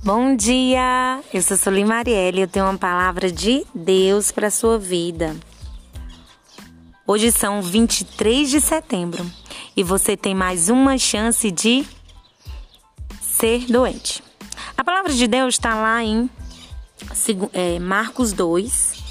Bom dia! Eu sou Soli Marielle e eu tenho uma palavra de Deus para sua vida. Hoje são 23 de setembro e você tem mais uma chance de ser doente. A palavra de Deus está lá em é, Marcos 2,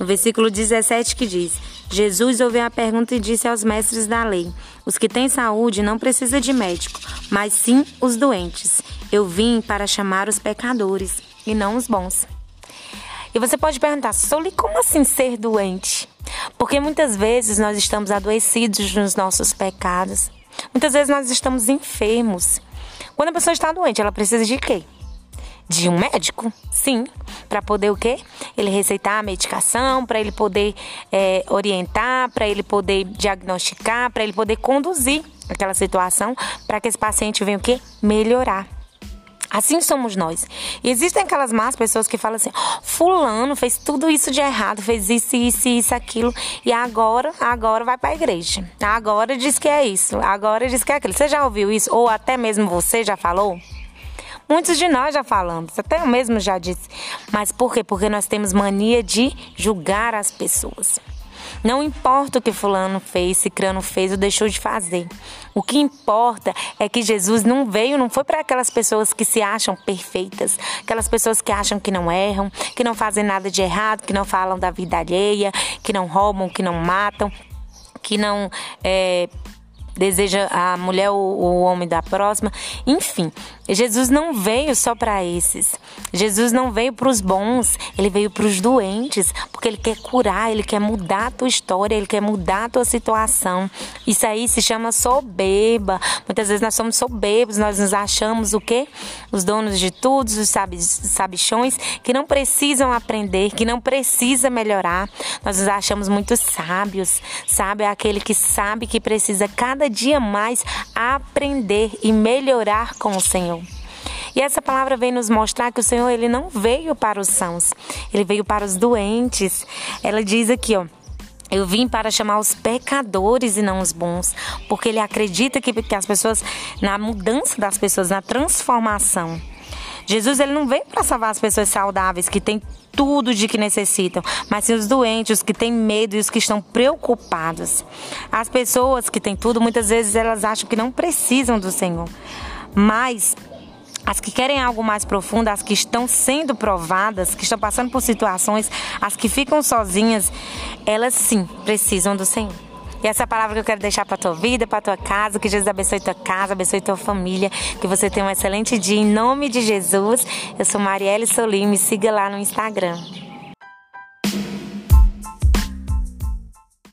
no versículo 17, que diz: Jesus ouviu a pergunta e disse aos mestres da lei: Os que têm saúde não precisam de médico, mas sim os doentes. Eu vim para chamar os pecadores e não os bons. E você pode perguntar, Soli, como assim ser doente? Porque muitas vezes nós estamos adoecidos nos nossos pecados. Muitas vezes nós estamos enfermos. Quando a pessoa está doente, ela precisa de quê? De um médico? Sim. Para poder o quê? Ele receitar a medicação, para ele poder é, orientar, para ele poder diagnosticar, para ele poder conduzir aquela situação, para que esse paciente venha o quê? Melhorar. Assim somos nós. E existem aquelas más pessoas que falam assim: Fulano fez tudo isso de errado, fez isso, isso, isso, aquilo, e agora, agora vai para a igreja. Agora diz que é isso, agora diz que é aquilo. Você já ouviu isso? Ou até mesmo você já falou? Muitos de nós já falamos, até eu mesmo já disse. Mas por quê? Porque nós temos mania de julgar as pessoas. Não importa o que fulano fez, cicrano fez ou deixou de fazer. O que importa é que Jesus não veio, não foi para aquelas pessoas que se acham perfeitas, aquelas pessoas que acham que não erram, que não fazem nada de errado, que não falam da vida alheia, que não roubam, que não matam, que não é, deseja a mulher ou o homem da próxima. Enfim, Jesus não veio só para esses. Jesus não veio para os bons, ele veio para os doentes, porque ele quer curar, ele quer mudar a tua história, ele quer mudar a tua situação. Isso aí se chama soberba. Muitas vezes nós somos soberbos, nós nos achamos o quê? Os donos de tudo, os sabichões que não precisam aprender, que não precisa melhorar. Nós nos achamos muito sábios. Sábio é aquele que sabe que precisa cada dia mais aprender e melhorar com o Senhor. E essa palavra vem nos mostrar que o Senhor ele não veio para os sãos, ele veio para os doentes. Ela diz aqui, ó, eu vim para chamar os pecadores e não os bons, porque ele acredita que, que as pessoas, na mudança das pessoas, na transformação. Jesus ele não veio para salvar as pessoas saudáveis que têm tudo de que necessitam, mas sim os doentes, os que têm medo e os que estão preocupados. As pessoas que têm tudo, muitas vezes elas acham que não precisam do Senhor. Mas as que querem algo mais profundo, as que estão sendo provadas, que estão passando por situações, as que ficam sozinhas, elas sim precisam do Senhor. E essa palavra que eu quero deixar para tua vida, para tua casa, que Jesus abençoe tua casa, abençoe tua família, que você tenha um excelente dia em nome de Jesus. Eu sou Marielle Solim, me siga lá no Instagram.